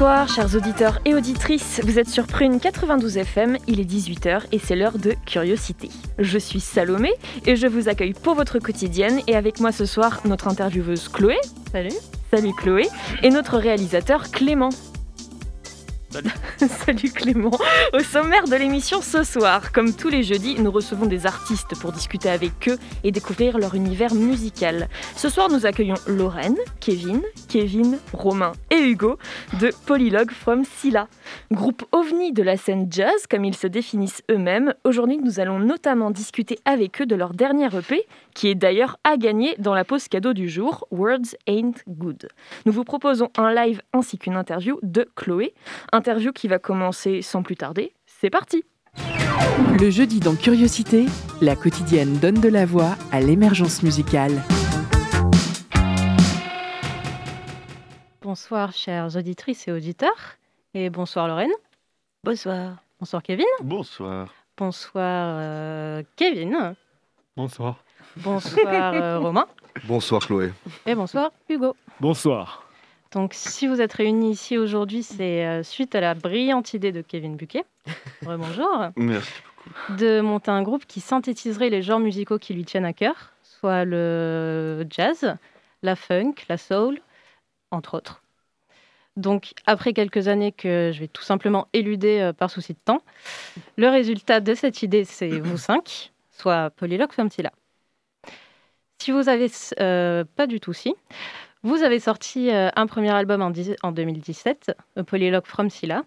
Bonsoir chers auditeurs et auditrices, vous êtes sur Prune 92 FM, il est 18h et c'est l'heure de Curiosité. Je suis Salomé et je vous accueille pour votre quotidienne et avec moi ce soir notre intervieweuse Chloé. Salut. Salut Chloé. Et notre réalisateur Clément. Salut Clément. Au sommaire de l'émission ce soir, comme tous les jeudis, nous recevons des artistes pour discuter avec eux et découvrir leur univers musical. Ce soir, nous accueillons Lorraine, Kevin, Kevin, Romain et Hugo de Polylogue from Silla. Groupe ovni de la scène jazz, comme ils se définissent eux-mêmes, aujourd'hui nous allons notamment discuter avec eux de leur dernière EP, qui est d'ailleurs à gagner dans la pause cadeau du jour, Words Ain't Good. Nous vous proposons un live ainsi qu'une interview de Chloé, interview qui va commencer sans plus tarder. C'est parti Le jeudi dans Curiosité, la quotidienne donne de la voix à l'émergence musicale. Bonsoir chères auditrices et auditeurs. Et bonsoir Lorraine. Bonsoir. Bonsoir Kevin. Bonsoir. Bonsoir euh, Kevin. Bonsoir. Bonsoir euh, Romain. Bonsoir Chloé. Et bonsoir Hugo. Bonsoir. Donc si vous êtes réunis ici aujourd'hui, c'est euh, suite à la brillante idée de Kevin Buquet. Bonjour. Merci. De monter un groupe qui synthétiserait les genres musicaux qui lui tiennent à cœur, soit le jazz, la funk, la soul, entre autres. Donc, après quelques années que je vais tout simplement éluder euh, par souci de temps, le résultat de cette idée, c'est vous cinq, soit Polylogue Femtila. Si vous avez euh, pas du tout si, vous avez sorti euh, un premier album en, dix- en 2017, A Polylogue from Silla,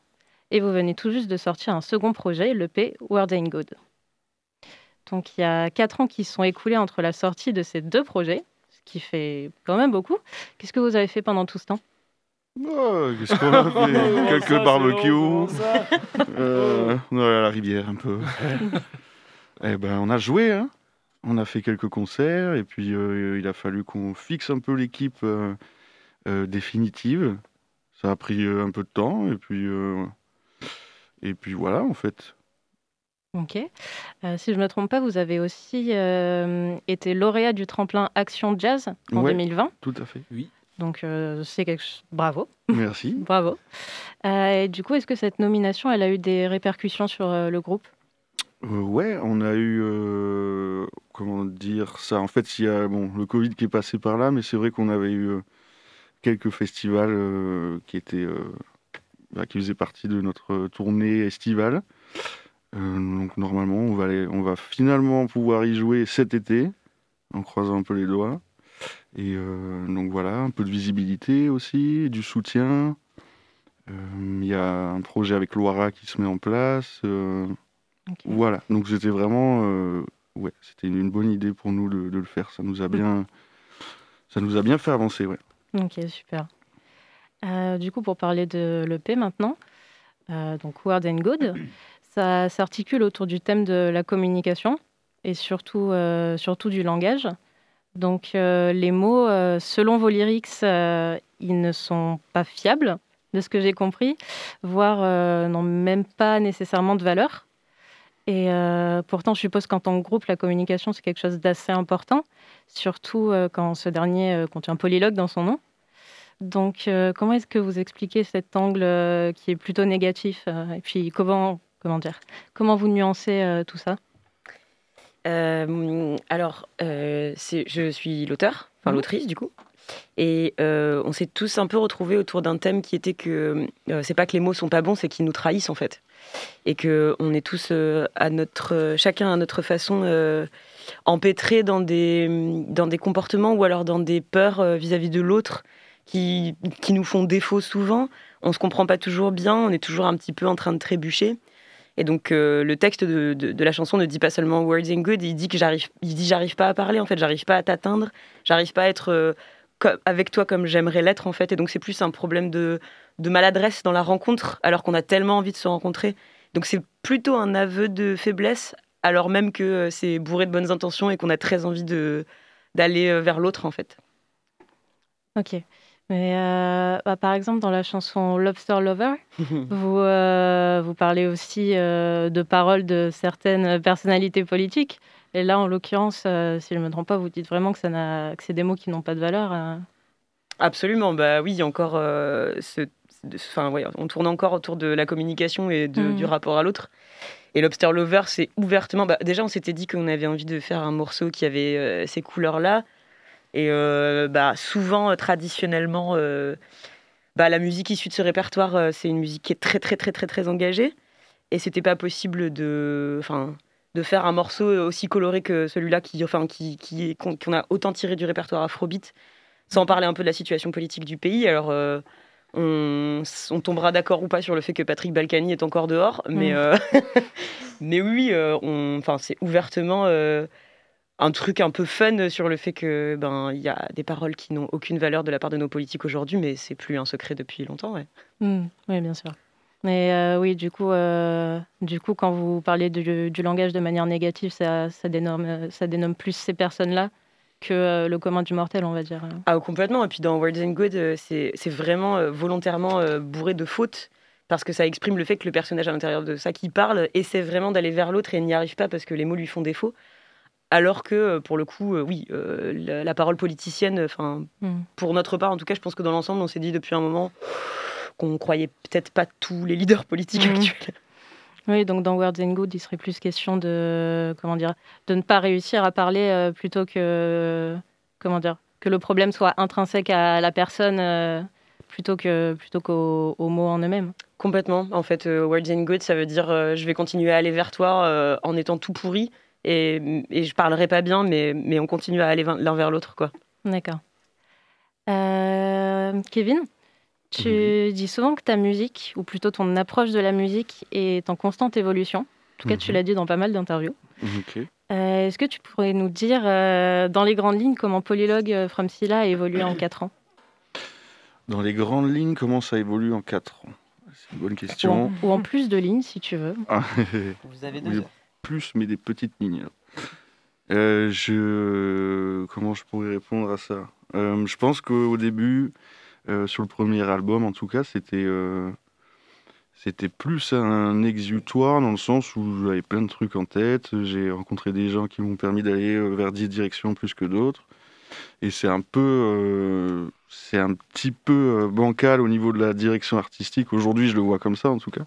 et vous venez tout juste de sortir un second projet, l'EP Word Ain't Good. Donc il y a quatre ans qui se sont écoulés entre la sortie de ces deux projets, ce qui fait quand même beaucoup. Qu'est-ce que vous avez fait pendant tout ce temps? Oh, Qu'est-ce qu'on a fait? Quelques Ça, c'est barbecues. long, Euh, on est allé à la rivière un peu. eh ben, on a joué, hein. On a fait quelques concerts et puis euh, il a fallu qu'on fixe un peu l'équipe euh, euh, définitive. Ça a pris euh, un peu de temps et puis euh, et puis voilà en fait. Ok. Euh, si je ne me trompe pas, vous avez aussi euh, été lauréat du tremplin Action Jazz en Ouais. 2020. Tout à fait. Donc euh, c'est quelque chose. Bravo, Merci. bravo. Euh, et du coup, est-ce que cette nomination, elle a eu des répercussions sur euh, le groupe? Euh, ouais, on a eu, euh, comment dire ça, en fait, il y a bon, le Covid qui est passé par là, mais c'est vrai qu'on avait eu euh, quelques festivals euh, qui étaient, bah, qui faisaient partie de notre tournée estivale. Donc normalement, on va, aller- on va finalement pouvoir y jouer cet été, en croisant un peu les doigts. Et donc voilà, un peu de visibilité aussi, du soutien. Il y a un projet avec Loira qui se met en place. Voilà, donc c'était vraiment, euh, ouais, c'était une bonne idée pour nous de, de le faire. Ça nous a bien, ça nous a bien fait avancer, ouais. Ok, super. Euh, du coup, pour parler de l'EP maintenant, euh, donc Word and Good, ça s'articule autour du thème de la communication et surtout, surtout du langage. Donc, les mots, selon vos lyrics, ils ne sont pas fiables, de ce que j'ai compris, voire n'ont même pas nécessairement de valeur. Et euh, pourtant, je suppose qu'en tant que groupe, la communication, c'est quelque chose d'assez important, surtout euh, quand ce dernier euh, contient polylogue dans son nom. Donc, euh, comment est-ce que vous expliquez cet angle qui est plutôt négatif Et puis, comment, comment dire Comment vous nuancez tout ça? Alors, je suis l'auteur, enfin Mhm. l'autrice du coup. Et on s'est tous un peu retrouvés autour d'un thème qui était que c'est pas que les mots sont pas bons, c'est qu'ils nous trahissent en fait. Et que on est tous euh, à notre, euh, chacun à notre façon euh, empêtrés dans des, dans des comportements ou alors dans des peurs vis-à-vis de l'autre qui, qui nous font défaut souvent. On se comprend pas toujours bien, on est toujours un petit peu en train de trébucher. Et donc le texte de, de- la chanson ne dit pas seulement words in good, il dit que j'arrive, il dit j'arrive pas à parler en fait, j'arrive pas à t'atteindre, j'arrive pas à être avec toi comme j'aimerais l'être en fait. Et donc c'est plus un problème de, de maladresse dans la rencontre, alors qu'on a tellement envie de se rencontrer. Donc c'est plutôt un aveu de faiblesse, alors même que euh, c'est bourré de bonnes intentions et qu'on a très envie de d'aller euh, vers l'autre en fait. Ok. Mais euh, bah, par exemple, dans la chanson Lobster Lover, vous, euh, vous parlez aussi euh, de paroles de certaines personnalités politiques. Et là, en l'occurrence, si je ne me trompe pas, vous dites vraiment que, ça n'a- que c'est des mots qui n'ont pas de valeur. Absolument, bah oui, encore ce, enfin, ouais, on tourne encore autour de la communication et de- du rapport à l'autre. Et Lobster Lover, c'est ouvertement. bah, déjà, on s'était dit qu'on avait envie de faire un morceau qui avait euh, ces couleurs-là. Et euh, bah, souvent, euh, traditionnellement, euh, bah, la musique issue de ce répertoire, c'est une musique qui est très, très, très, très, très engagée. Et c'était pas possible de, enfin, de faire un morceau aussi coloré que celui-là, qui, enfin, qui, qui est- qu'on a autant tiré du répertoire Afrobeat, sans parler un peu de la situation politique du pays. Alors, on, on tombera d'accord ou pas sur le fait que Patrick Balkany est encore dehors, mais, Mm. euh, mais oui, euh, on, enfin, c'est ouvertement euh, un truc un peu fun sur le fait que ben il y a des paroles qui n'ont aucune valeur de la part de nos politiques aujourd'hui, mais c'est plus un secret depuis longtemps. Ouais. Hmm, oui, bien sûr. Mais euh, oui, du coup, euh, du coup, quand vous parlez du, du langage de manière négative, ça, ça, dénomme, ça dénomme plus ces personnes-là que euh, le commun du mortel, on va dire. Ah, complètement. Et puis dans Words and Good, euh, c'est vraiment euh, volontairement bourré de fautes parce que ça exprime le fait que le personnage à l'intérieur de ça qui parle essaie vraiment d'aller vers l'autre et n'y arrive pas parce que les mots lui font défaut. Alors que pour le coup, oui, euh, la, la parole politicienne, enfin, Hmm. pour notre part, en tout cas, je pense que dans l'ensemble, on s'est dit depuis un moment qu'on croyait peut-être pas tous les leaders politiques Mhm. actuels. Oui, donc dans Words and Good, il serait plus question de comment dire, de ne pas réussir à parler euh, plutôt que comment dire, que le problème soit intrinsèque à la personne euh, plutôt que plutôt qu'aux aux mots en eux-mêmes. Complètement. En fait, euh, words in good, ça veut dire je vais continuer à aller vers toi en étant tout pourri et, et je parlerai pas bien, mais, mais on continue à aller l'un vers l'autre, quoi. D'accord. Kevin, tu dis souvent que ta musique, ou plutôt ton approche de la musique, est en constante évolution. En tout cas, tu Mhm. l'as dit dans pas mal d'interviews. Euh, Est-ce que tu pourrais nous dire, euh, dans les grandes lignes, comment Polylogue euh, From Scylla a évolué en 4 ans? Dans les grandes lignes, comment ça évolue en 4 ans? C'est une bonne ou en, question. ou en plus de lignes, si tu veux. Ah, Vous avez Oui, deux heures. plus, mais des petites lignes. Euh, je... Comment je pourrais répondre à ça? Euh, Je pense qu'au début, euh, sur le premier album en tout cas, c'était euh, c'était plus un exutoire dans le sens où j'avais plein de trucs en tête. J'ai rencontré des gens qui m'ont permis d'aller euh, vers des directions plus que d'autres. Et c'est un peu, euh, c'est un petit peu euh, bancal au niveau de la direction artistique. Aujourd'hui, je le vois comme ça en tout cas.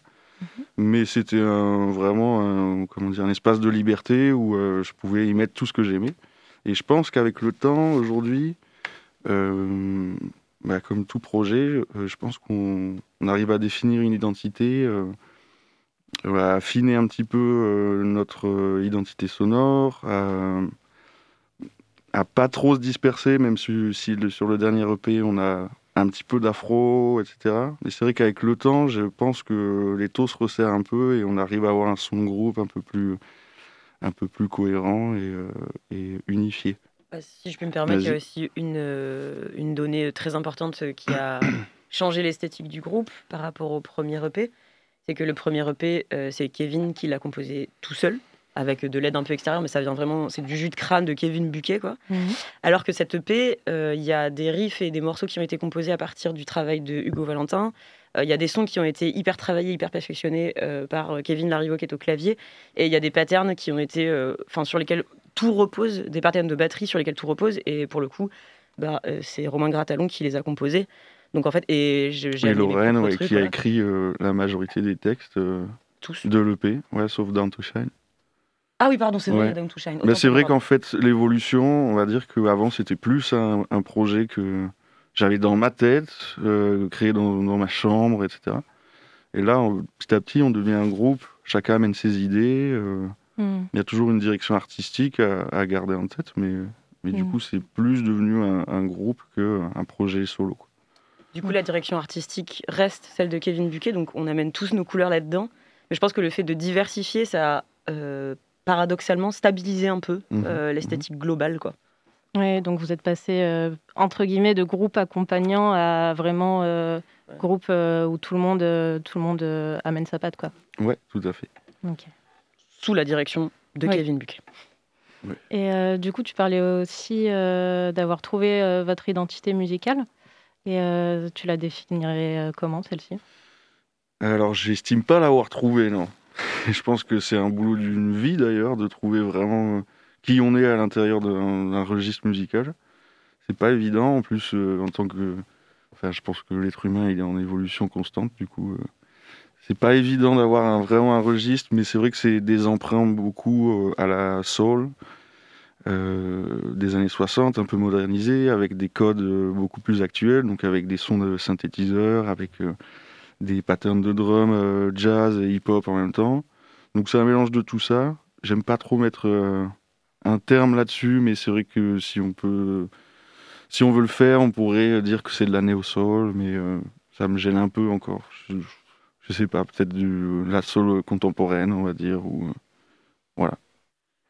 Mais c'était vraiment un, comment dire, un espace de liberté où euh, je pouvais y mettre tout ce que j'aimais. Et je pense qu'avec le temps, aujourd'hui, euh, bah, comme tout projet, euh, je pense qu'on on arrive à définir une identité, euh, à affiner un petit peu euh, notre identité sonore, à, à pas trop se disperser, même si, sur le dernier EP, on a un petit peu d'afro, etc. Mais c'est vrai qu'avec le temps, je pense que les taux se resserrent un peu et on arrive à avoir un son groupe un peu plus, cohérent et, et unifié. Si je peux me permettre, il y a aussi une, euh, une donnée très importante euh, qui a changé l'esthétique du groupe par rapport au premier EP. C'est que le premier EP, euh, c'est Kevin qui l'a composé tout seul, avec de l'aide un peu extérieure, mais ça vient vraiment, c'est du jus de crâne de Kevin Buquet, quoi. Alors que cette EP, euh, il y a des riffs et des morceaux qui ont été composés à partir du travail de Hugo Valentin. Euh, Il y a des sons qui ont été hyper travaillés, hyper perfectionnés euh, par euh, Kevin Larivo qui est au clavier. Et il y a des patterns qui ont été, euh, enfin sur lesquels tout repose, des patterns de batterie sur lesquels tout repose. Et pour le coup, bah, euh, c'est Romain Gratalon qui les a composés. Donc en fait, et j'ai Lorraine, ouais, trucs, qui a voilà, écrit euh, la majorité des textes euh, tous. de l'EP, ouais, sauf Down to Shine. Ah oui, pardon, c'est vrai, Ouais. Down to Shine. Bah, c'est vrai qu'en fait, l'évolution, on va dire qu'avant, c'était plus un, un projet que j'avais dans ma tête, euh, créé dans, dans ma chambre, etc. Et là, on- petit à petit, on devient un groupe, chacun amène ses idées. Hmm. Il y a toujours une direction artistique à, à garder en tête, mais, mais du Mm. coup, c'est plus devenu un, un groupe qu'un projet solo. quoi. Du coup, la direction artistique reste celle de Kevin Buquet, donc on amène tous nos couleurs là-dedans. Mais je pense que le fait de diversifier, ça a euh, paradoxalement stabilisé un peu Mhm. euh, l'esthétique globale. Quoi. Ouais, donc vous êtes passé euh, entre guillemets de groupe accompagnant à vraiment euh, Ouais. groupe euh, où tout le monde, euh, tout le monde euh, amène sa patte quoi. Ouais, tout à fait. Ok. Sous la direction de Oui. Kevin Buquet. Et euh, du coup, tu parlais aussi euh, d'avoir trouvé euh, votre identité musicale. Et euh, tu la définirais euh, comment celle-ci? Alors, j'estime pas l'avoir trouvé, non. je pense que c'est un boulot d'une vie d'ailleurs, de trouver vraiment qui on est à l'intérieur d'un registre musical. C'est pas évident, en plus, euh, en tant que. Enfin, je pense que l'être humain, il est en évolution constante, du coup. C'est pas évident d'avoir un- vraiment un registre, mais c'est vrai que c'est des emprunts beaucoup euh, à la soul, euh, des années 60, un peu modernisés, avec des codes euh, beaucoup plus actuels, donc avec des sons de synthétiseurs, avec des patterns de drum, euh, jazz et hip-hop en même temps. Donc c'est un mélange de tout ça. J'aime pas trop mettre un terme là-dessus, mais c'est vrai que si on peut, si on veut le faire, on pourrait dire que c'est de la néo-soul, mais ça me gêne un peu encore. Sais pas, peut-être de la soul contemporaine, on va dire, euh,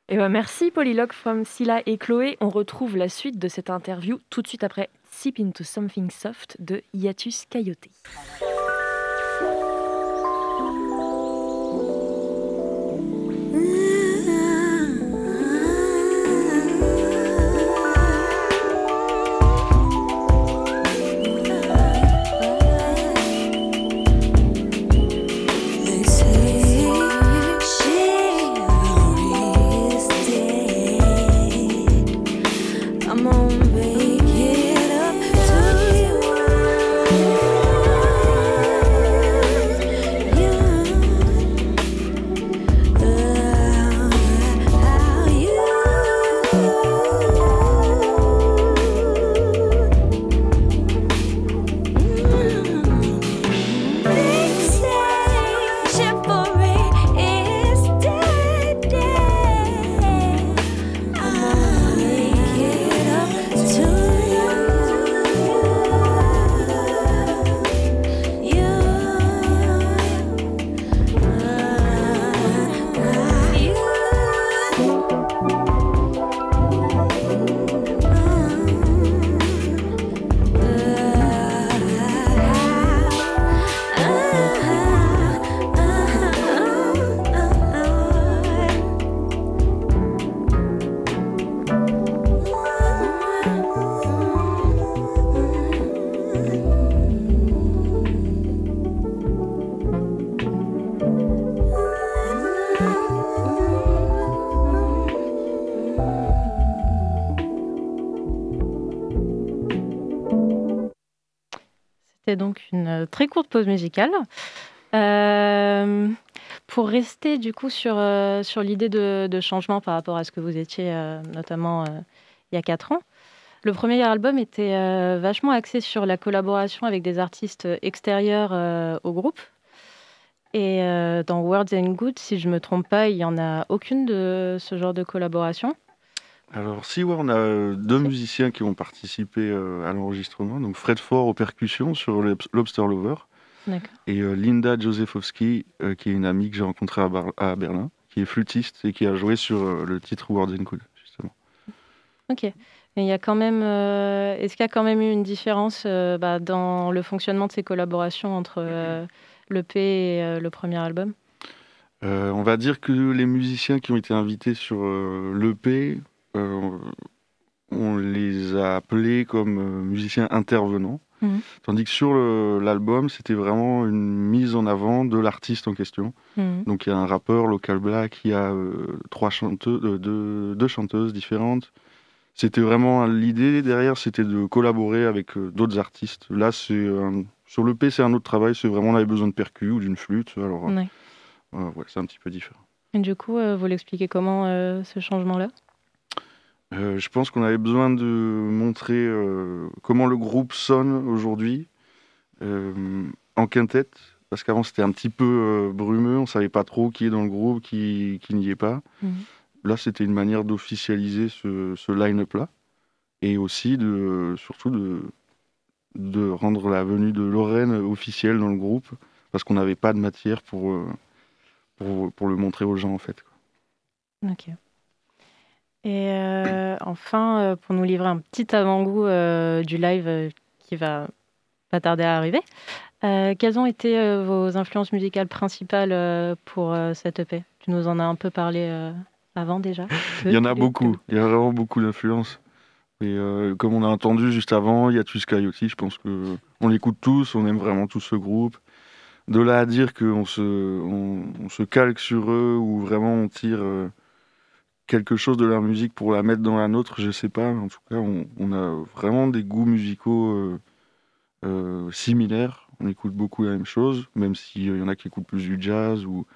Et ben merci Polylogue from Scylla et Chloé. On retrouve la suite de cette interview tout de suite après Sip into Something Soft de Hiatus Coyote. C'était donc une euh, très courte pause musicale. Euh, pour rester du coup sur, euh, sur l'idée de, changement par rapport à ce que vous étiez notamment il y a quatre ans, le premier album était vachement axé sur la collaboration avec des artistes extérieurs au groupe. Et dans Words and Good, si je me trompe pas, il n'y en a aucune de ce genre de collaboration. Alors, si, ouais, on a euh, deux musiciens qui ont participé euh, à l'enregistrement. Donc, Fred Ford aux percussions sur le Lobster Lover et euh, Linda Josefowski, qui est une amie que j'ai rencontrée à, Berlin, qui est flûtiste et qui a joué sur le titre Words and Cool, justement. Ok. Mais il y a quand même, euh, est-ce qu'il y a quand même eu une différence euh, bah, dans le fonctionnement de ces collaborations entre euh, l'EP et euh, le premier album? On va dire que les musiciens qui ont été invités sur l'EP, on les a appelés comme euh, musiciens intervenants. Mhm. Tandis que sur le- l'album, c'était vraiment une mise en avant de l'artiste en question. Mhm. Donc il y a un rappeur, Local Black, il y a euh, trois chanteuses, euh, deux, deux chanteuses différentes. C'était vraiment l'idée derrière, c'était de collaborer avec euh, d'autres artistes. Là, c'est euh, sur l'EP, c'est un autre travail. C'est vraiment on avait besoin de percus ou d'une flûte. Alors euh, Ouais. euh, ouais, c'est un petit peu différent. Et du coup, euh, vous l'expliquez comment euh, ce changement-là? Euh, je pense qu'on avait besoin de montrer euh, comment le groupe sonne aujourd'hui euh, en quintette, parce qu'avant c'était un petit peu brumeux, on savait pas trop qui est dans le groupe, qui, qui n'y est pas. Mhm. Là, c'était une manière d'officialiser ce, ce line-up là, et aussi de surtout de de rendre la venue de Lorraine officielle dans le groupe, parce qu'on n'avait pas de matière pour, pour, pour le montrer aux gens, en fait. quoi. Ok. Et euh, enfin, euh, pour nous livrer un petit avant-goût euh, du live qui va pas tarder à arriver, euh, quelles ont été vos influences musicales principales pour cette EP Tu nous en as un peu parlé avant déjà. Il y en a beaucoup, il y a vraiment beaucoup d'influences. Et euh, comme on a entendu juste avant, il y a Twist Coyote, je pense que on l'écoute tous, on aime vraiment tous ce groupe. De là à dire qu'on se, on, on se calque sur eux ou vraiment on tire euh, quelque chose de leur musique pour la mettre dans la nôtre, je sais pas. En tout cas, on, a vraiment des goûts musicaux euh, euh, similaires. On écoute beaucoup la même chose, même s'il y en a qui écoutent plus du jazz ou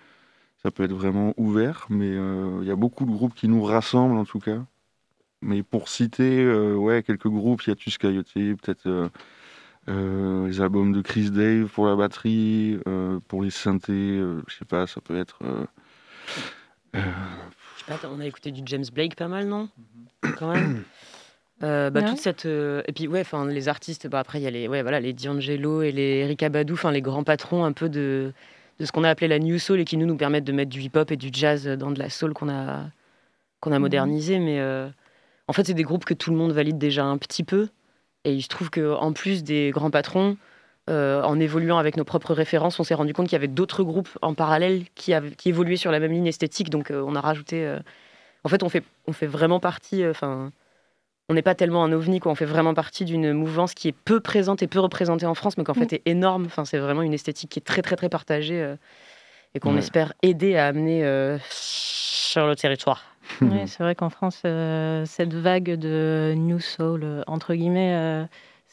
ça peut être vraiment ouvert. Mais euh, il y a beaucoup de groupes qui nous rassemblent en tout cas. Mais pour citer ouais, quelques groupes, il y a Coyote, peut-être les albums de Chris Dave pour la batterie, pour les synthés, je sais pas, ça peut être. Je sais pas, on a écouté du James Blake pas mal, non Quand même. Euh, bah, Ouais. toute cette euh, et puis ouais enfin les artistes bah, après il y a les ouais voilà les D'Angelo et les Erika Badu enfin les grands patrons un peu de de ce qu'on a appelé la new soul et qui nous nous permettent de mettre du hip hop et du jazz dans de la soul qu'on a qu'on a Mhm. modernisé mais euh, en fait c'est des groupes que tout le monde valide déjà un petit peu et je trouve que en plus des grands patrons euh, en évoluant avec nos propres références on s'est rendu compte qu'il y avait d'autres groupes en parallèle qui avaient, qui évoluaient sur la même ligne esthétique donc euh, on a rajouté euh, en fait on fait on fait vraiment partie euh, enfin on n'est pas tellement un ovni, quoi. on fait vraiment partie d'une mouvance qui est peu présente et peu représentée en France, mais qu'en fait est énorme. Enfin, c'est vraiment une esthétique qui est très très très partagée euh, et qu'on Ouais. espère aider à amener euh, sur le territoire. Ouais, c'est vrai qu'en France, euh, cette vague de New Soul, entre guillemets,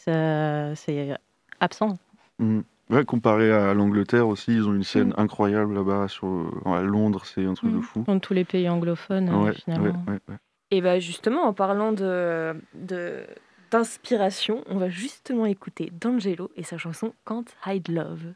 euh, c'est absent. Mm. Ouais, comparé à l'Angleterre aussi, ils ont une scène incroyable là-bas, sur, à Londres, c'est un truc de Mm. fou. Dans tous les pays anglophones, euh, Ouais, finalement. ouais, ouais, ouais. Et bah justement, en parlant de de- d'inspiration, on va justement écouter D'Angelo et sa chanson Can't Hide Love.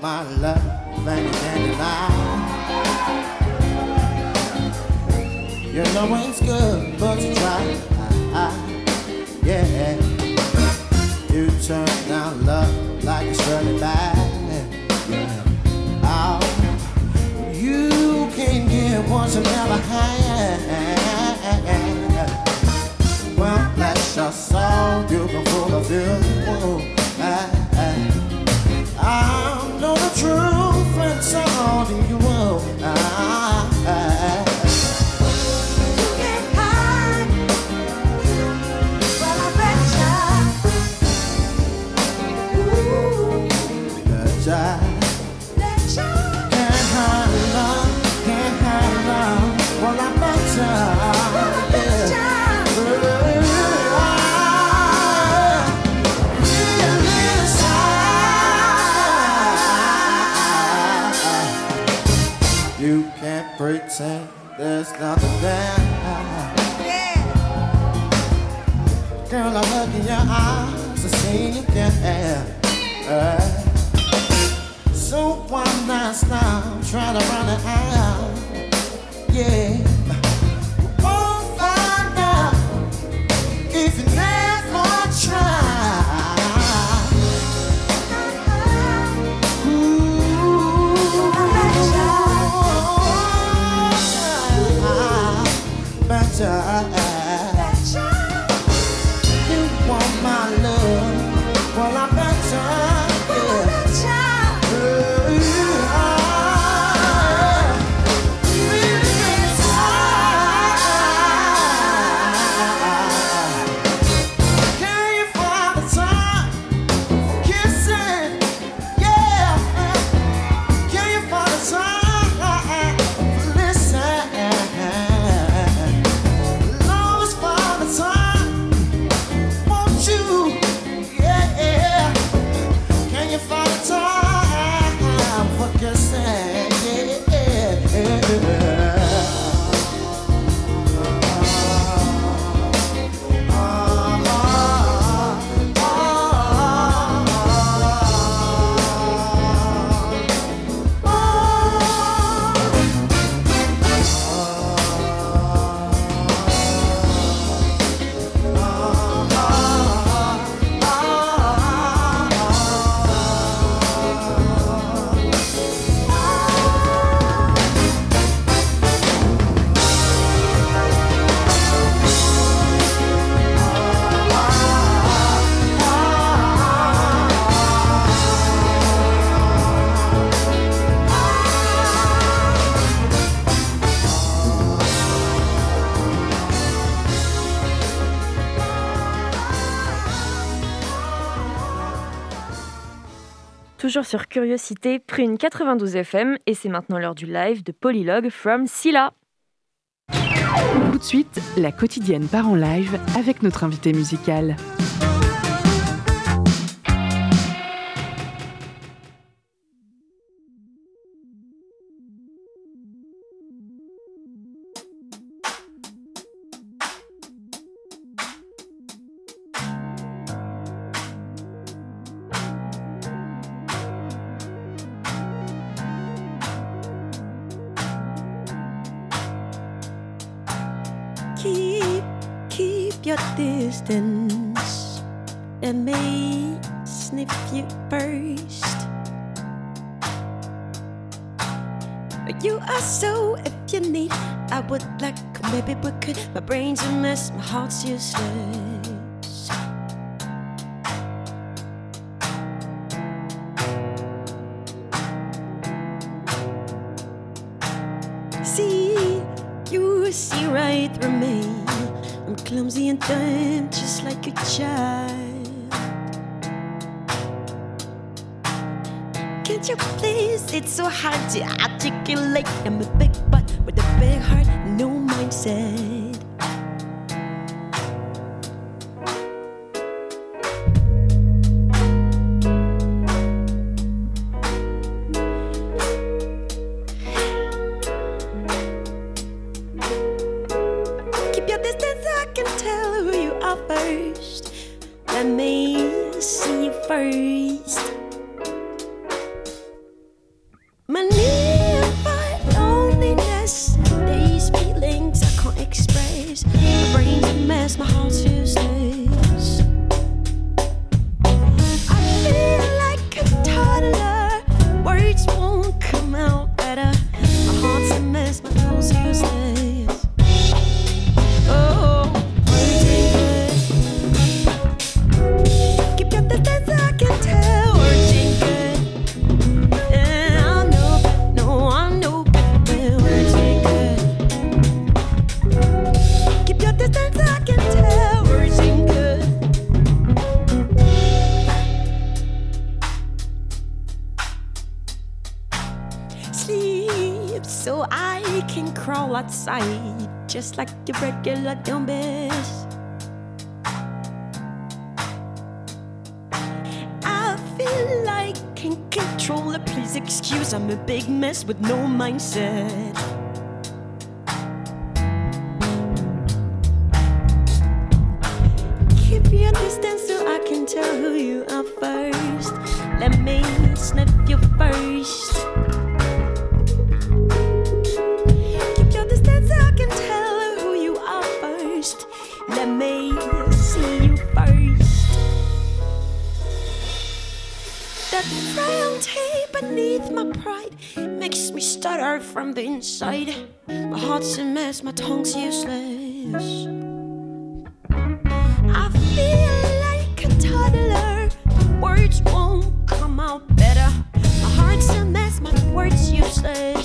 my love like a dandelion. You know it's good, but you try. Yeah, you turn down love like a surly Yeah. Oh, you can't get what you never had. Well, bless your soul, you can full of you. You can't pretend there's nothing there. Yeah. Girl, I look in your eyes, see you so to run it out. Yeah. Toujours sur Curiosité, Prune 92 FM, et c'est maintenant l'heure du live de Polylogue from Silla. Tout de suite, la quotidienne part en live avec notre invité musical. My heart's useless see you see right through me. I'm clumsy and dumb, just like a child. Can't you please? It's so hard to articulate. I'm a big butt with a big heart, no mindset. Outside just like the regular dumbbells. I feel like can't control it. Please excuse, I'm a big mess with no mindset. That frailty beneath my pride makes me stutter from the inside. My heart's a mess, my tongue's useless. I feel like a toddler. Words won't come out better. My heart's a mess, my words useless.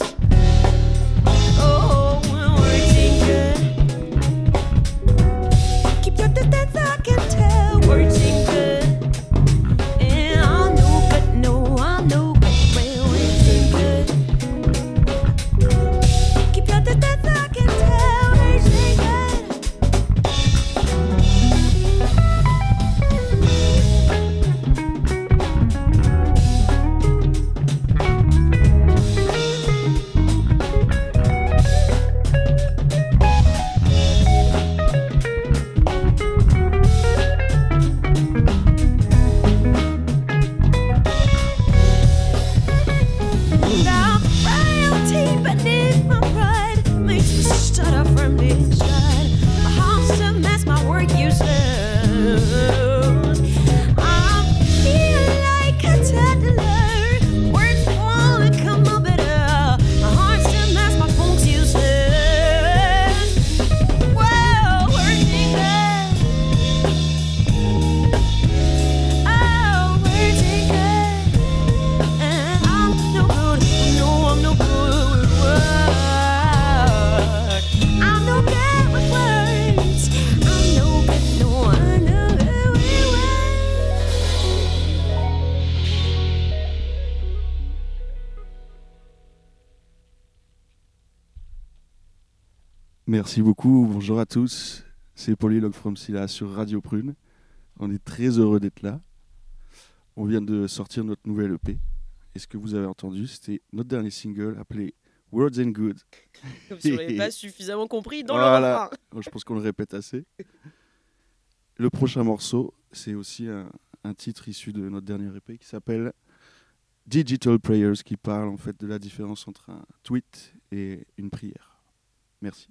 Merci beaucoup, bonjour à tous. C'est Polylog from Silla sur Radio Prune. On est très heureux d'être là. On vient de sortir notre nouvelle EP. Et ce que vous avez entendu, c'était notre dernier single appelé Words and Good. Comme si on l'avait pas suffisamment compris dans Voilà. le Je pense qu'on le répète assez. Le prochain morceau, c'est aussi un, un titre issu de notre dernier EP qui s'appelle Digital Prayers, qui parle en fait de la différence entre un tweet et une prière. Merci.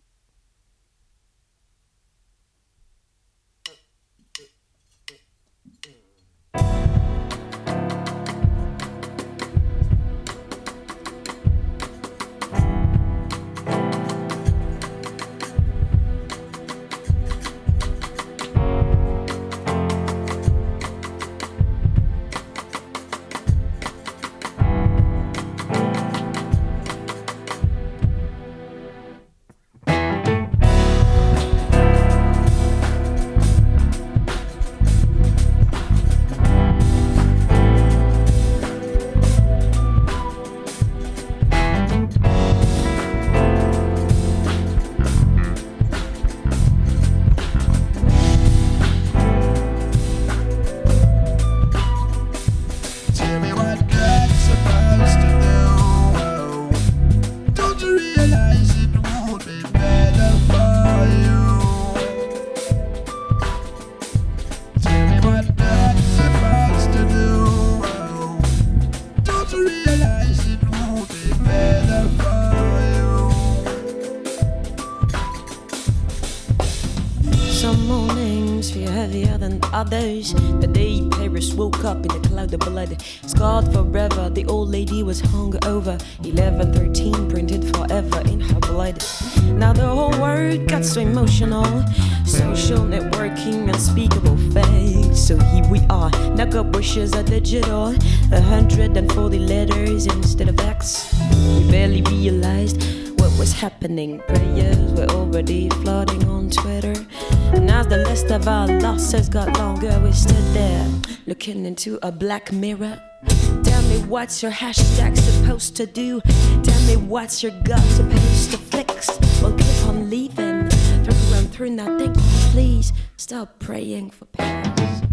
Others. The day Paris woke up in a cloud of blood, scarred forever. The old lady was hung over. 1113 printed forever in her blood. Now the whole world got so emotional. Social networking, unspeakable fake. So here we are. Now God wishes are digital. 140 letters instead of X. We barely realized what was happening. Prayers were already flooding on Twitter. And as the list of our losses got longer, we stood there looking into a black mirror. Tell me what's your hashtag supposed to do? Tell me what's your gut supposed to fix? We'll keep on leaving through and through nothing. Please stop praying for Paris.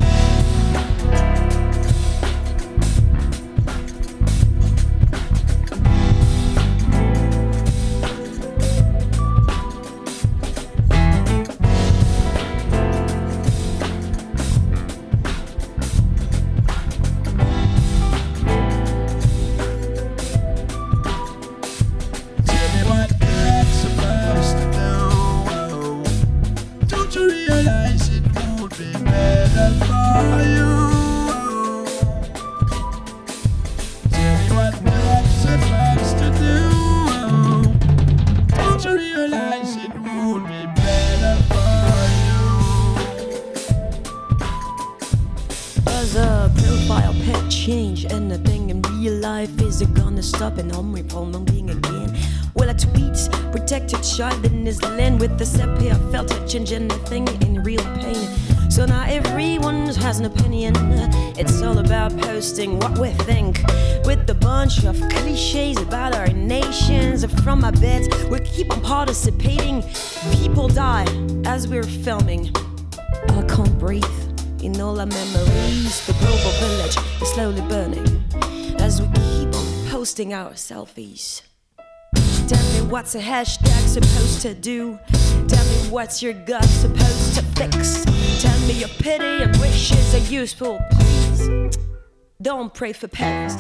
Real life? Is gonna stop an home from being again? Well, I tweet protected child in his land with the sepia felt it change anything in real pain. So now everyone has an opinion. It's all about posting what we think. With a bunch of cliches about our nations from our beds, we keep on participating. People die as we're filming. I can't breathe in all our memories. The global village is slowly burning as we keep on posting our selfies. Tell me what's a hashtag supposed to do? Tell me what's your gut supposed to fix? Tell me your pity and wishes are useful, please. Don't pray for Paris.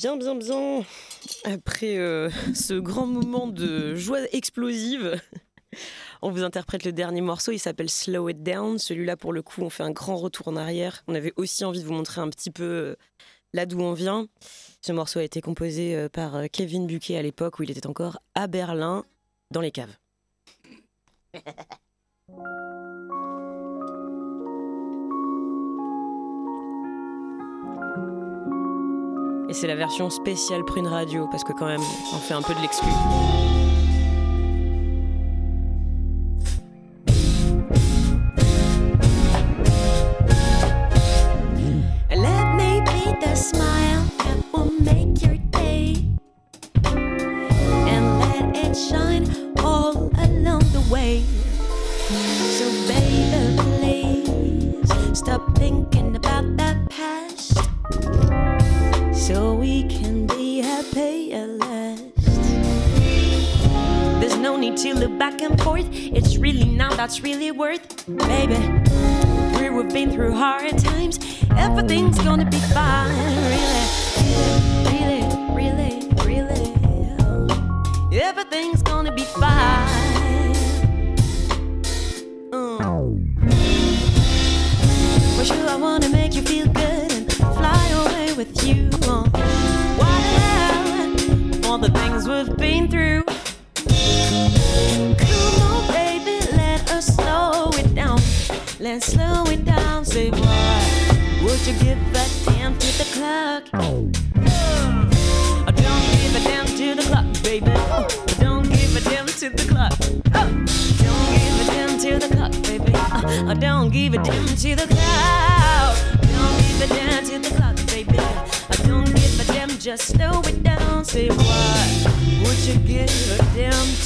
Bien, bien, bien. Après euh, ce grand moment de joie explosive, on vous interprète le dernier morceau. Il s'appelle Slow It Down. Celui-là, pour le coup, on fait un grand retour en arrière. On avait aussi envie de vous montrer un petit peu euh, là d'où on vient. Ce morceau a été composé euh, par Kevin Buquet à l'époque où il était encore à Berlin, dans les caves. Et c'est la version spéciale Prune Radio, parce que quand même, on fait un peu de l'exclu. Really worth, baby. We've been through hard times. Everything's gonna be fine. Really, really, really, really. Everything's gonna be fine.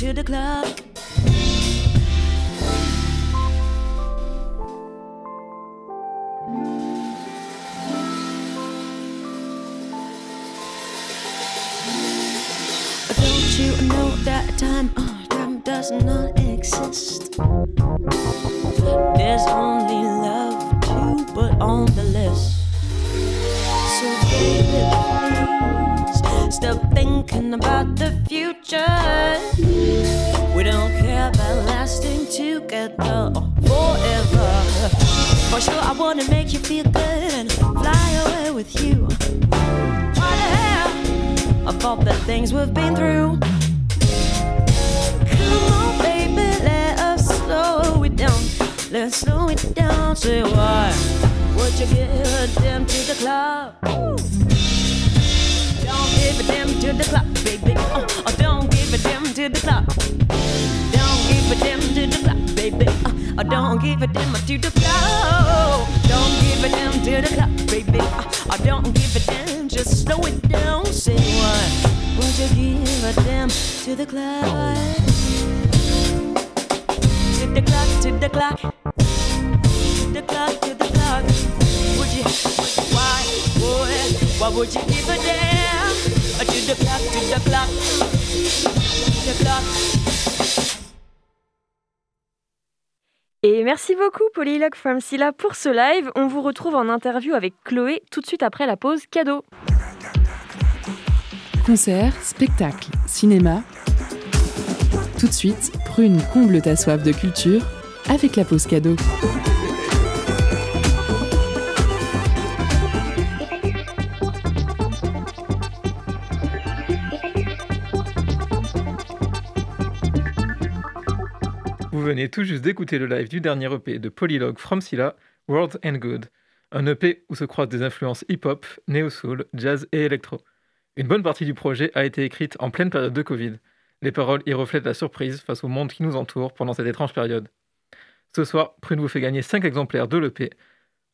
To the clock? Don't you know that time, uh, time does not exist? There's only love to put on the list. So baby, please stop thinking about the future. Together forever. For sure, I wanna make you feel good and fly away with you. What the hell? Of all the things we've been through. Come on, baby, let us slow it down. Let's slow it down. Say why would you give a damn to the club? Don't give a damn to the clock, baby. Uh, uh, don't give a damn to the clock. Don't give a damn to. Uh, don't give a damn to the clock. Don't give a damn to the clock, baby. Uh, don't give a damn, just slow it down. Say what? Would you give a damn to the clock? To the clock, to the clock. To the clock, to the clock. Would you? Why? Would? Why would you give a damn? To the clock, to the clock. To the clock. Et merci beaucoup Polylog from Silla pour ce live. On vous retrouve en interview avec Chloé tout de suite après la pause cadeau. Concert, spectacle, cinéma. Tout de suite, Prune comble ta soif de culture avec la pause cadeau. Venez tout juste d'écouter le live du dernier EP de Polylog From Silla, World and Good. Un EP où se croisent des influences hip-hop, néo-soul, jazz et électro. Une bonne partie du projet a été écrite en pleine période de Covid. Les paroles y reflètent la surprise face au monde qui nous entoure pendant cette étrange période. Ce soir, Prune vous fait gagner 5 exemplaires de l'EP.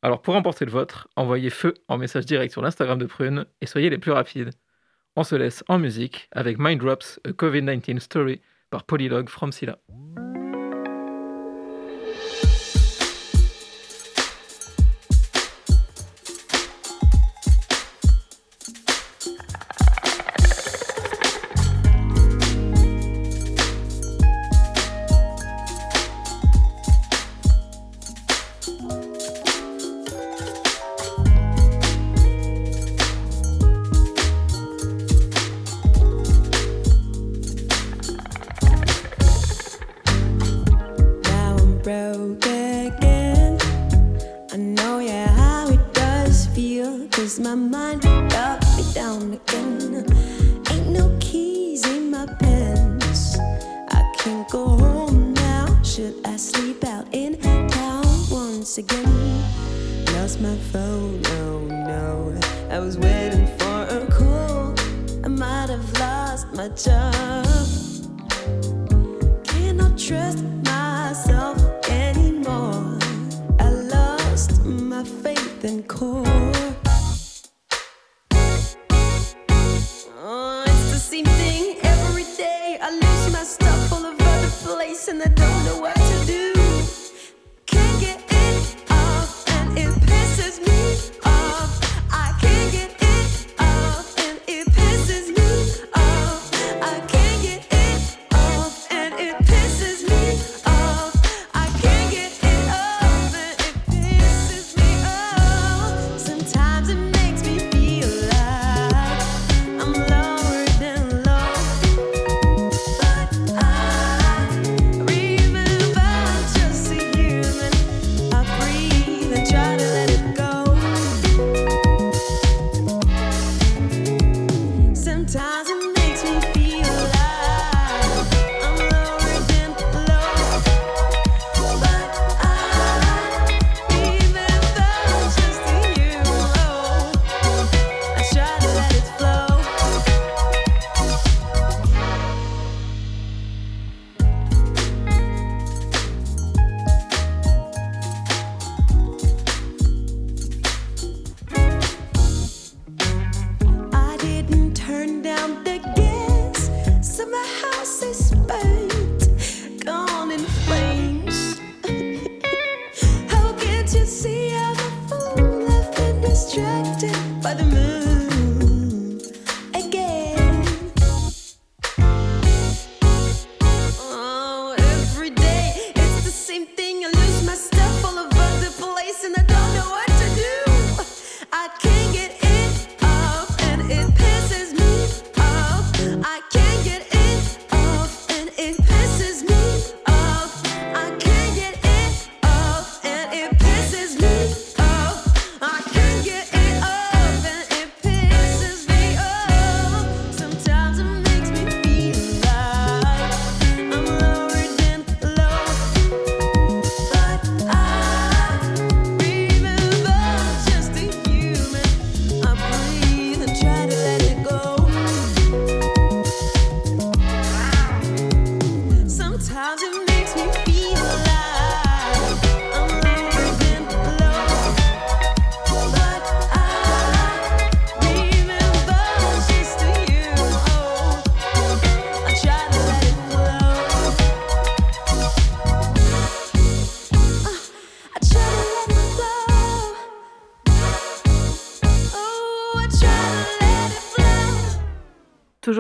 Alors pour remporter le vôtre, envoyez feu en message direct sur l'Instagram de Prune et soyez les plus rapides. On se laisse en musique avec Mind Drops, A COVID-19 Story par Polylog From Silla.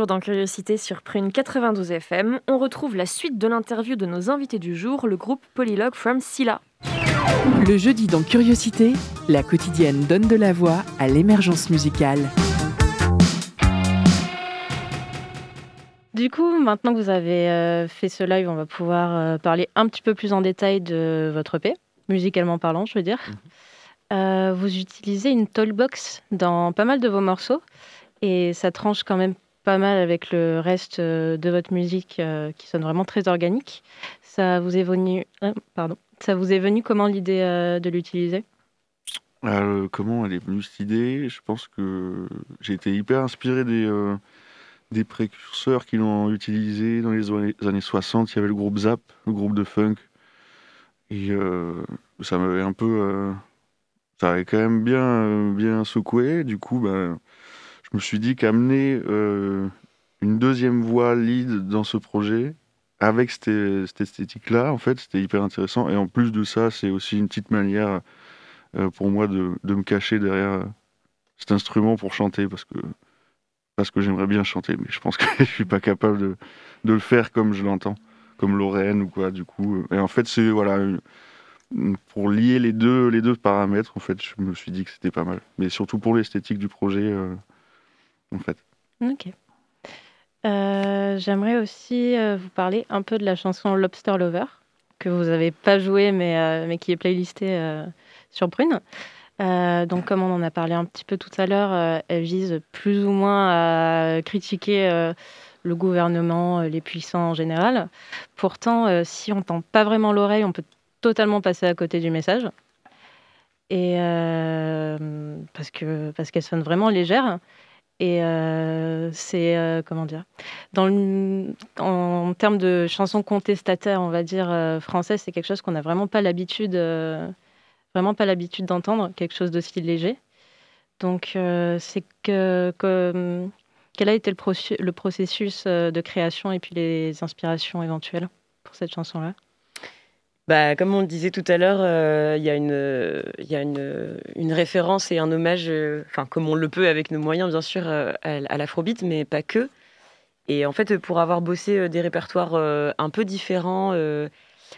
Toujours dans Curiosité sur Prune 92 FM, on retrouve la suite de l'interview de nos invités du jour, le groupe Polylogue from Silla. Le jeudi dans Curiosité, la quotidienne donne de la voix à l'émergence musicale. Du coup, maintenant que vous avez euh, fait ce live, on va pouvoir euh, parler un petit peu plus en détail de votre EP, musicalement parlant, je veux dire. Euh, vous utilisez une tollbox dans pas mal de vos morceaux et ça tranche quand même pas mal avec le reste euh, de votre musique euh, qui sonne vraiment très organique. Ça vous est venu, euh, pardon, ça vous est venu comment l'idée euh, de l'utiliser? Comment elle est venue cette idée? Je pense que j'ai été hyper inspiré des, des précurseurs qui l'ont utilisé dans les années- années 60. Il y avait le groupe Zap, le groupe de funk. Et ça m'avait un peu. ça avait quand même bien, bien secoué. Du coup, ben, je me suis dit qu'amener euh, une deuxième voix lead dans ce projet, avec cette, esthétique-là, en fait, c'était hyper intéressant. Et en plus de ça, c'est aussi une petite manière euh, pour moi de, me cacher derrière euh, cet instrument pour chanter parce que parce que j'aimerais bien chanter mais je pense que je suis pas capable de, le faire comme je l'entends comme Lorraine ou quoi du coup et en fait c'est voilà pour lier les deux les deux paramètres en fait je me suis dit que c'était pas mal mais surtout pour l'esthétique du projet Ok. Euh, J'aimerais aussi euh, vous parler un peu de la chanson Lobster Lover, que vous n'avez pas jouée, mais, euh, mais qui est playlistée sur Prune. Euh, donc, comme on en a parlé un petit peu tout à l'heure, elle vise plus ou moins à critiquer le gouvernement, les puissants en général. Pourtant, si on tend pas vraiment l'oreille, on peut totalement passer à côté du message. Et parce que parce qu'elle sonne vraiment légère. Et euh, c'est euh, comment dire dans en termes de chansons contestataires, on va dire euh, françaises, c'est quelque chose qu'on n'a vraiment pas l'habitude, euh, vraiment pas l'habitude d'entendre, quelque chose d'aussi léger. Donc c'est que, que- quel a été le, proce- le processus de création et puis les inspirations éventuelles pour cette chanson-là? Bah, comme on le disait tout à l'heure, euh, il y a, une, euh, il a une, référence et un hommage, euh, comme on le peut avec nos moyens bien sûr, euh, à, à l'afrobeat, mais pas que. Et en fait, pour avoir bossé euh, des répertoires euh, un peu différents euh,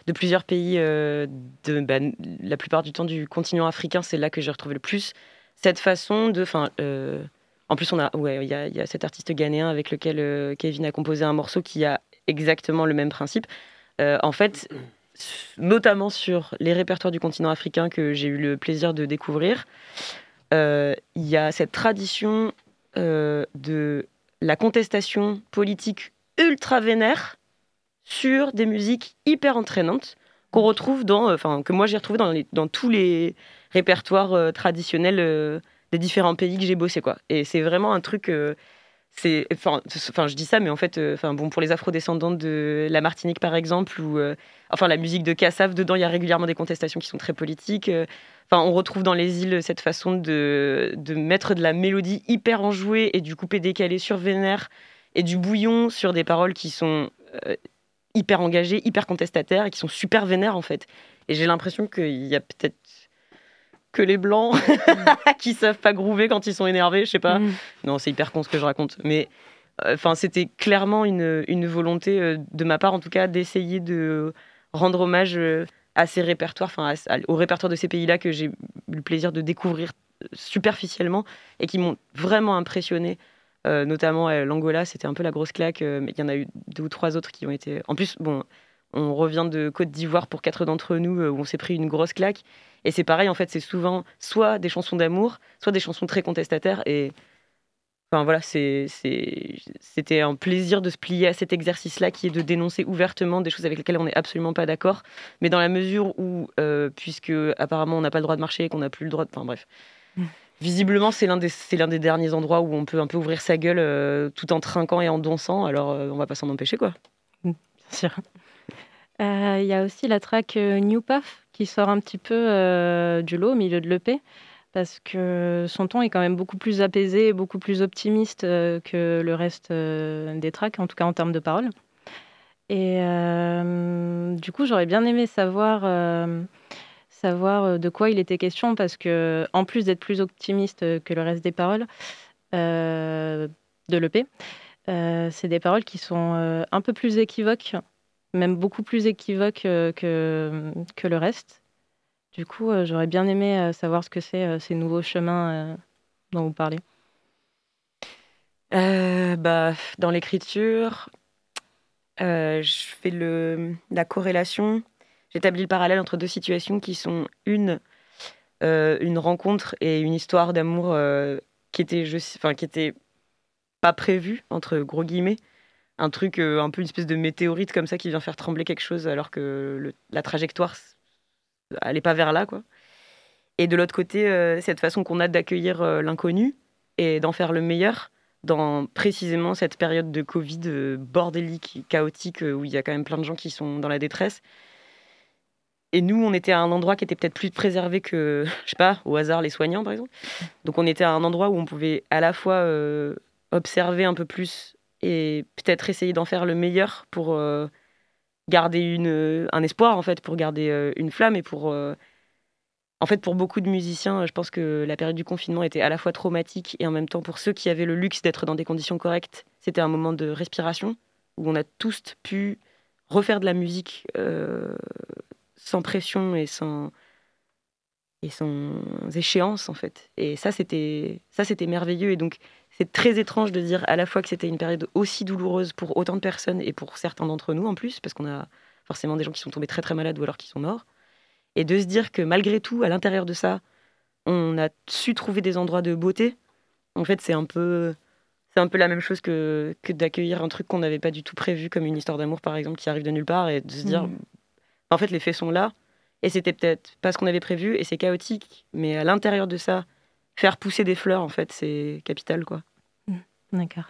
de plusieurs pays, euh, de, bah, la plupart du temps du continent africain, c'est là que j'ai retrouvé le plus cette façon de... Euh, en plus, a, ouais, il y, a, il y a cet artiste ghanéen avec lequel euh, Kevin a composé un morceau qui a exactement le même principe. Euh, en fait, notamment sur les répertoires du continent africain que j'ai eu le plaisir de découvrir, euh, il y a cette tradition euh, de la contestation politique ultra vénère sur des musiques hyper entraînantes qu'on retrouve dans, euh, enfin que moi j'ai retrouvé dans, dans tous les répertoires traditionnels des différents pays que j'ai bossé quoi. Et c'est vraiment un truc. C'est, enfin, je dis ça, mais en fait, euh, enfin bon, pour les afrodescendants de la Martinique par exemple, ou euh, enfin la musique de Kassav, dedans il y a régulièrement des contestations qui sont très politiques. euh, Enfin, on retrouve dans les îles cette façon de, de mettre de la mélodie hyper enjouée et du coupé décalé sur vénère et du bouillon sur des paroles qui sont hyper engagées, hyper contestataires et qui sont super vénères en fait. Et j'ai l'impression qu'il y a peut-être que les blancs qui savent pas groover quand ils sont énervés, je sais pas. Mm. Non, c'est hyper con ce que je raconte, mais euh, enfin c'était clairement une, une volonté euh, de ma part en tout cas d'essayer de rendre hommage euh, à ces répertoires, enfin au répertoire de ces pays-là que j'ai eu le plaisir de découvrir superficiellement et qui m'ont vraiment impressionné. Euh, notamment l'Angola, c'était un peu la grosse claque, mais il y en a eu deux ou trois autres qui ont été. En plus, bon, on revient de Côte d'Ivoire pour quatre d'entre nous euh, où on s'est pris une grosse claque. Et c'est pareil, en fait, c'est souvent soit des chansons d'amour, soit des chansons très contestataires. Et enfin voilà, c'était un plaisir de se plier à cet exercice-là qui est de dénoncer ouvertement des choses avec lesquelles on n'est absolument pas d'accord. Mais dans la mesure où, euh, puisque apparemment on n'a pas le droit de marcher, qu'on n'a plus le droit de. Enfin bref. Mm. Visiblement, c'est l'un des, des derniers endroits où on peut un peu ouvrir sa gueule euh, tout en trinquant et en dansant. Alors, euh, on va pas s'en empêcher, quoi. Bien sûr. Euh, Il y a aussi la track euh, New Puff qui sort un petit peu euh, du lot au milieu de l'EP parce que son ton est quand même beaucoup plus apaisé beaucoup plus optimiste que le reste des tracks, en tout cas en termes de paroles. Et du coup, j'aurais bien aimé savoir, de quoi il était question parce que, en plus d'être plus optimiste que le reste des paroles de l'EP, c'est des paroles qui sont un peu plus équivoques, même beaucoup plus équivoques euh, que, le reste. Du coup, euh, j'aurais bien aimé euh, savoir ce que c'est ces nouveaux chemins dont vous parlez. Bah, dans l'écriture, je fais la corrélation. J'établis le parallèle entre deux situations qui sont une, une rencontre et une histoire d'amour qui était, enfin, qui était pas prévue, entre gros guillemets. Un truc, euh, un peu une espèce de météorite comme ça qui vient faire trembler quelque chose alors que la trajectoire, elle n'est pas vers là, quoi. Et de l'autre côté, euh, cette façon qu'on a d'accueillir euh, l'inconnu et d'en faire le meilleur dans précisément cette période de Covid bordélique, chaotique, où il y a quand même plein de gens qui sont dans la détresse. Et nous, on était à un endroit qui était peut-être plus préservé que, je sais pas, au hasard, les soignants, par exemple. Donc on était à un endroit où on pouvait à la fois observer un peu plus et peut-être essayer d'en faire le meilleur pour euh, garder une, euh, un espoir, en fait, pour garder euh, une flamme et pour... en fait, pour beaucoup de musiciens, je pense que la période du confinement était à la fois traumatique et en même temps, pour ceux qui avaient le luxe d'être dans des conditions correctes, c'était un moment de respiration où on a tous pu refaire de la musique sans pression et sans, et sans échéance, en fait. Et ça, c'était ça, c'était merveilleux. Et donc, c'est très étrange de dire à la fois que c'était une période aussi douloureuse pour autant de personnes et pour certains d'entre nous en plus, parce qu'on a forcément des gens qui sont tombés très très malades ou alors qui sont morts et de se dire que malgré tout, à l'intérieur de ça, on a su trouver des endroits de beauté. En fait, c'est un peu, c'est un peu la même chose que, que d'accueillir un truc qu'on n'avait pas du tout prévu, comme une histoire d'amour, par exemple, qui arrive de nulle part, et de se dire, Mhm. en fait, les faits sont là, et c'était peut-être pas ce qu'on avait prévu, et c'est chaotique, mais à l'intérieur de ça, faire pousser des fleurs, en fait, c'est capital, quoi. D'accord.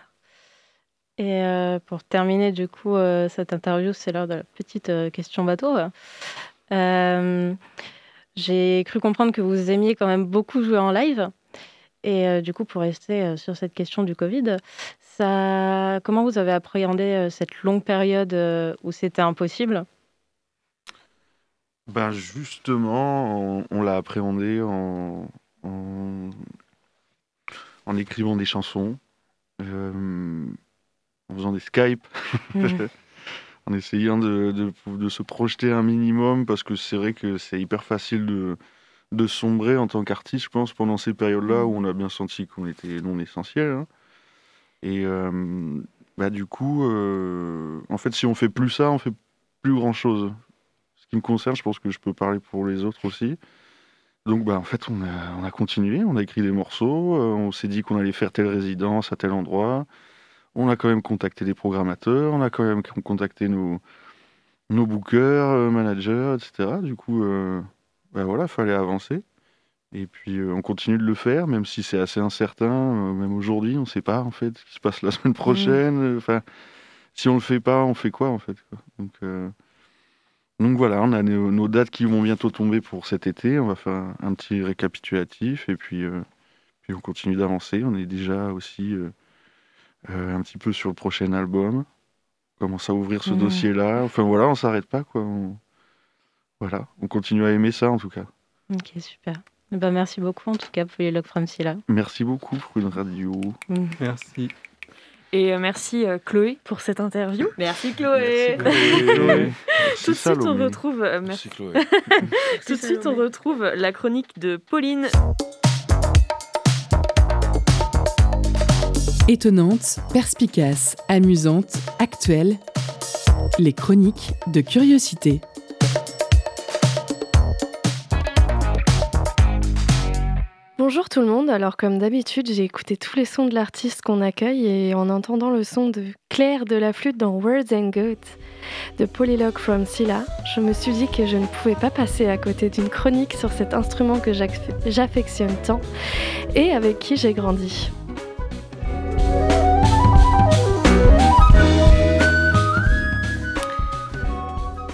Et euh, pour terminer, du coup, euh, cette interview, c'est l'heure de la petite euh, question bateau. J'ai cru comprendre que vous aimiez quand même beaucoup jouer en live. Et du coup, pour rester sur cette question du Covid, ça... comment vous avez appréhendé cette longue période où c'était impossible? Ben justement, on, l'a appréhendé en, en, en écrivant des chansons, euh, en faisant des Skype, Mhm. en essayant de, de- de se projeter un minimum, parce que c'est vrai que c'est hyper facile de, de sombrer en tant qu'artiste, je pense, pendant ces périodes-là où on a bien senti qu'on était non essentiel. hein. Et euh, bah, du coup, euh, en fait, si on fait plus ça, on fait plus grand-chose ce qui me concerne, je pense que je peux parler pour les autres aussi. Donc, bah, en fait, on a, on a continué, on a écrit des morceaux, euh, on s'est dit qu'on allait faire telle résidence à tel endroit. On a quand même contacté des programmateurs, on a quand même contacté nos, nos bookers, euh, managers, etc. Du coup, euh, bah voilà, fallait avancer. Et puis, euh, on continue de le faire, même si c'est assez incertain. même aujourd'hui, on ne sait pas, en fait, ce qui se passe la semaine prochaine. euh, Enfin, si on le fait pas, on fait quoi, en fait quoi? Donc, donc voilà, on a nos, nos dates qui vont bientôt tomber pour cet été. On va faire un, un petit récapitulatif et puis, euh, puis on continue d'avancer. On est déjà aussi euh, euh, un petit peu sur le prochain album. On commence à ouvrir ce dossier-là. Enfin voilà, on s'arrête pas quoi. On- Voilà, on continue à aimer ça en tout cas. Ok, super. Ben, merci beaucoup en tout cas, Polylog from Silla. Merci beaucoup pour une radio. Merci. Et euh, merci euh, Chloé pour cette interview. Merci Chloé. Tout de suite, on retrouve. euh, merci. Chloé. Tout de suite, on retrouve la chronique de Pauline. Étonnante, perspicace, amusante, actuelle. Les chroniques de curiosité. Bonjour tout le monde, alors comme d'habitude j'ai écouté tous les sons de l'artiste qu'on accueille et en entendant le son de Claire de la flûte dans Words and Goats de Polylog from Silla, je me suis dit que je ne pouvais pas passer à côté d'une chronique sur cet instrument que j'aff- j'affectionne tant et avec qui j'ai grandi.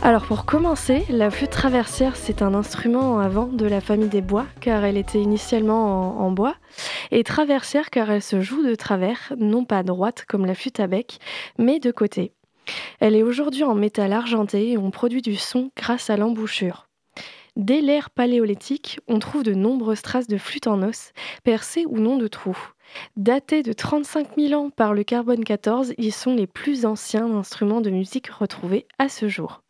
Alors pour commencer, la flûte traversière, c'est un instrument avant de la famille des bois, car elle était initialement en, bois, et traversière car elle se joue de travers, non pas droite comme la flûte à bec, mais de côté. Elle est aujourd'hui en métal argenté et on produit du son grâce à l'embouchure. Dès l'ère paléolithique, on trouve de nombreuses traces de flûtes en os, percées ou non de trous. Datés de 35 000 ans par le carbone 14, ils sont les plus anciens instruments de musique retrouvés à ce jour.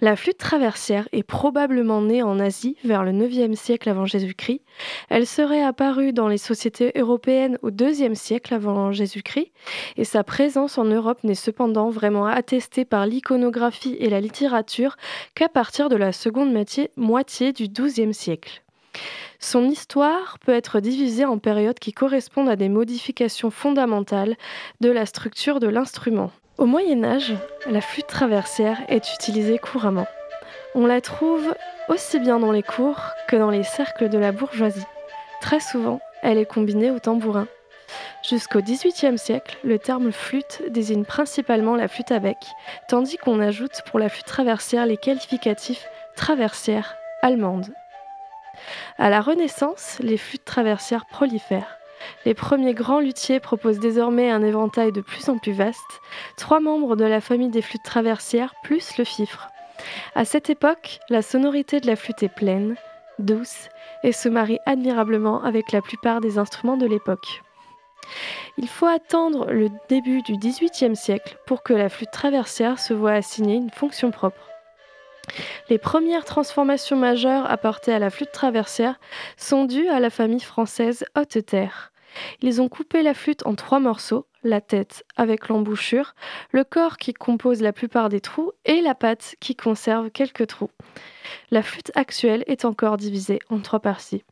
La flûte traversière est probablement née en Asie vers le 9e siècle avant Jésus-Christ. Elle serait apparue dans les sociétés européennes au 2e siècle avant Jésus-Christ et sa présence en Europe n'est cependant vraiment attestée par l'iconographie et la littérature qu'à partir de la seconde moitié, du 12e siècle. Son histoire peut être divisée en périodes qui correspondent à des modifications fondamentales de la structure de l'instrument. Au Moyen Âge, la flûte traversière est utilisée couramment. On la trouve aussi bien dans les cours que dans les cercles de la bourgeoisie. Très souvent, elle est combinée au tambourin. Jusqu'au XVIIIe siècle, le terme flûte désigne principalement la flûte à bec, tandis qu'on ajoute pour la flûte traversière les qualificatifs traversière allemande. À la Renaissance, les flûtes traversières prolifèrent. Les premiers grands luthiers proposent désormais un éventail de plus en plus vaste, trois membres de la famille des flûtes traversières plus le fifre. À cette époque, la sonorité de la flûte est pleine, douce, et se marie admirablement avec la plupart des instruments de l'époque. Il faut attendre le début du XVIIIe siècle pour que la flûte traversière se voie assigner une fonction propre. Les premières transformations majeures apportées à la flûte traversière sont dues à la famille française Haute-Terre. Ils ont coupé la flûte en trois morceaux, la tête avec l'embouchure, le corps qui compose la plupart des trous et la patte qui conserve quelques trous. La flûte actuelle est encore divisée en trois parties.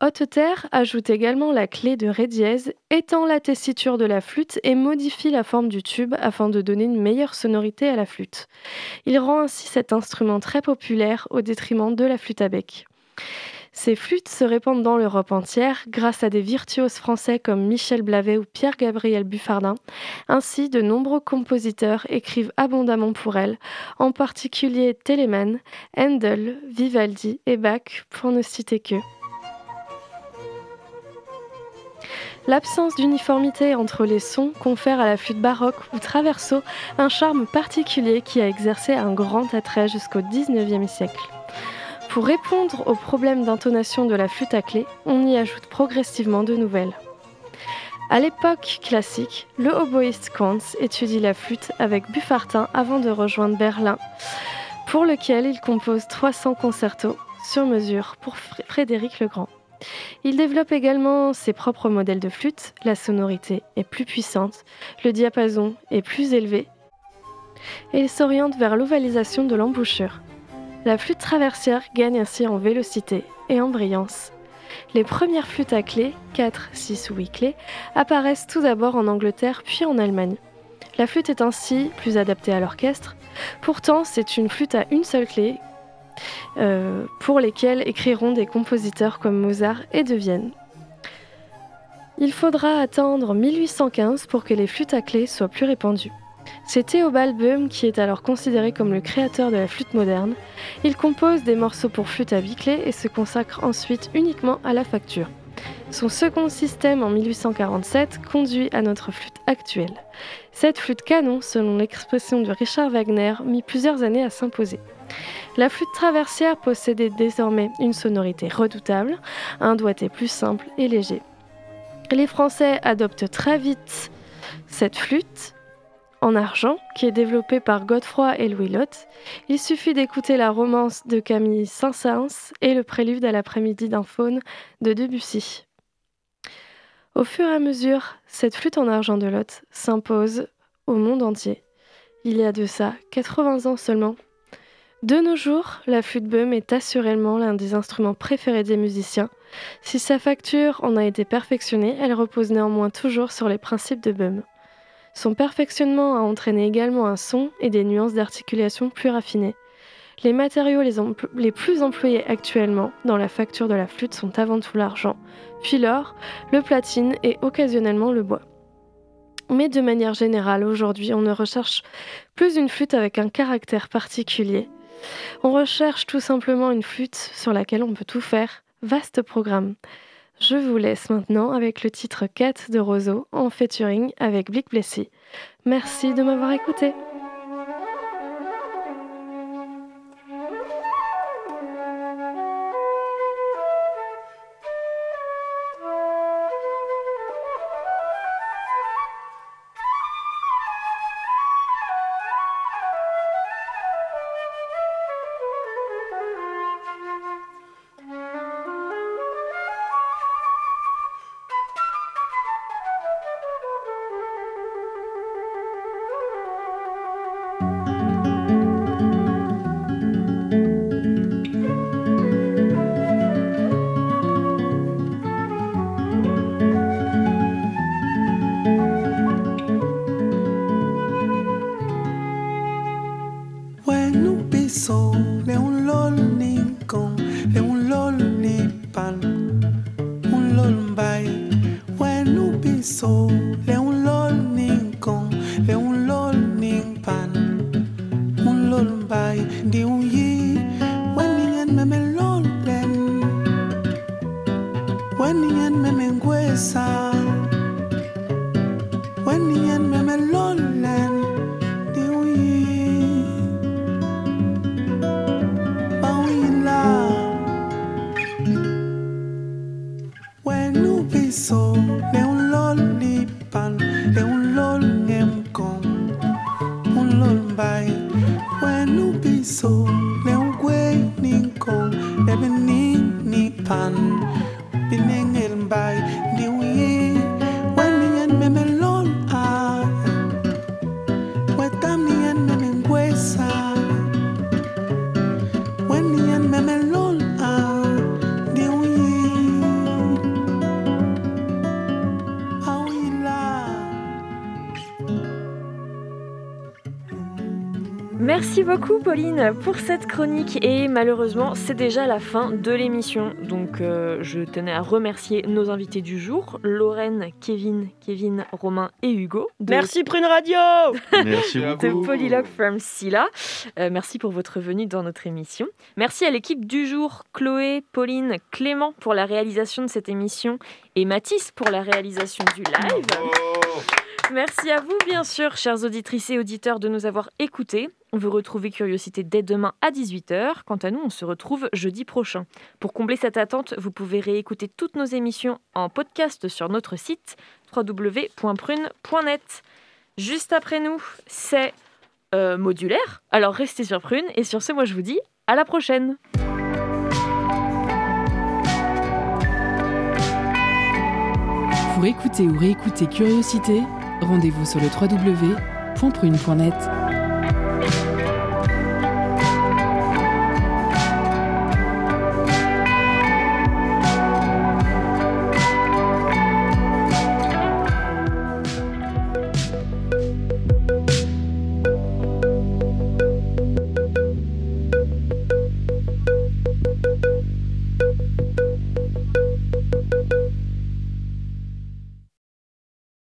Haute Terre ajoute également la clé de Ré dièse, étend la tessiture de la flûte et modifie la forme du tube afin de donner une meilleure sonorité à la flûte. Il rend ainsi cet instrument très populaire au détriment de la flûte à bec. Ces flûtes se répandent dans l'Europe entière grâce à des virtuoses français comme Michel Blavet ou Pierre-Gabriel Buffardin. Ainsi, de nombreux compositeurs écrivent abondamment pour elles, en particulier Telemann, Handel, Vivaldi et Bach, pour ne citer que. L'absence d'uniformité entre les sons confère à la flûte baroque ou traverso un charme particulier qui a exercé un grand attrait jusqu'au XIXe siècle. Pour répondre aux problèmes d'intonation de la flûte à clé, on y ajoute progressivement de nouvelles. À l'époque classique, le oboïste Kantz étudie la flûte avec Buffartin avant de rejoindre Berlin, pour lequel il compose 300 concertos sur mesure pour Fr- Frédéric le Grand. Il développe également ses propres modèles de flûte, la sonorité est plus puissante, le diapason est plus élevé, et il s'oriente vers l'ovalisation de l'embouchure. La flûte traversière gagne ainsi en vélocité et en brillance. Les premières flûtes à clé, 4, 6 ou 8 clés, apparaissent tout d'abord en Angleterre puis en Allemagne. La flûte est ainsi plus adaptée à l'orchestre. Pourtant, c'est une flûte à une seule clé euh, pour lesquelles écriront des compositeurs comme Mozart et de Vienne. Il faudra attendre 1815 pour que les flûtes à clé soient plus répandues. C'est Theobald Böhm qui est alors considéré comme le créateur de la flûte moderne. Il compose des morceaux pour flûte à huit clés et se consacre ensuite uniquement à la facture. Son second système en 1847 conduit à notre flûte actuelle. Cette flûte canon, selon l'expression de Richard Wagner, mit plusieurs années à s'imposer. La flûte traversière possédait désormais une sonorité redoutable, un doigté plus simple et léger. Les Français adoptent très vite cette flûte en argent qui est développée par Godefroy et Louis Lotte. Il suffit d'écouter la romance de Camille Saint-Saëns et le prélude à l'après-midi d'un faune de Debussy. Au fur et à mesure, cette flûte en argent de Lotte s'impose au monde entier. Il y a de ça 80 ans seulement. De nos jours, la flûte Böhm est assurément l'un des instruments préférés des musiciens. Si sa facture en a été perfectionnée, elle repose néanmoins toujours sur les principes de Böhm. Son perfectionnement a entraîné également un son et des nuances d'articulation plus raffinées. Les matériaux les, plus employés actuellement dans la facture de la flûte sont avant tout l'argent, puis l'or, le platine et occasionnellement le bois. Mais de manière générale, aujourd'hui, on ne recherche plus une flûte avec un caractère particulier. On recherche tout simplement une flûte sur laquelle on peut tout faire. Vaste programme. Je vous laisse maintenant avec le titre 4 de Roseau en featuring avec Blick Blessy. Merci de m'avoir écouté. Beaucoup Pauline pour cette chronique et malheureusement c'est déjà la fin de l'émission donc euh, je tenais à remercier nos invités du jour Lorraine, Kevin, Kevin, Romain et Hugo. de- Merci Prune Radio Merci de Polylogue from Silla. Euh, merci pour votre venue dans notre émission. Merci à l'équipe du jour, Chloé, Pauline, Clément pour la réalisation de cette émission et Mathis pour la réalisation du live. Merci à vous, bien sûr, chères auditrices et auditeurs, de nous avoir écoutés. Vous retrouvez Curiosité dès demain à 18h. Quant à nous, on se retrouve jeudi prochain. Pour combler cette attente, vous pouvez réécouter toutes nos émissions en podcast sur notre site www.prune.net. Juste après nous, c'est euh, modulaire. Alors restez sur Prune. Et sur ce, moi je vous dis à la prochaine. Pour écouter ou réécouter Curiosité, rendez-vous sur le www.prune.net.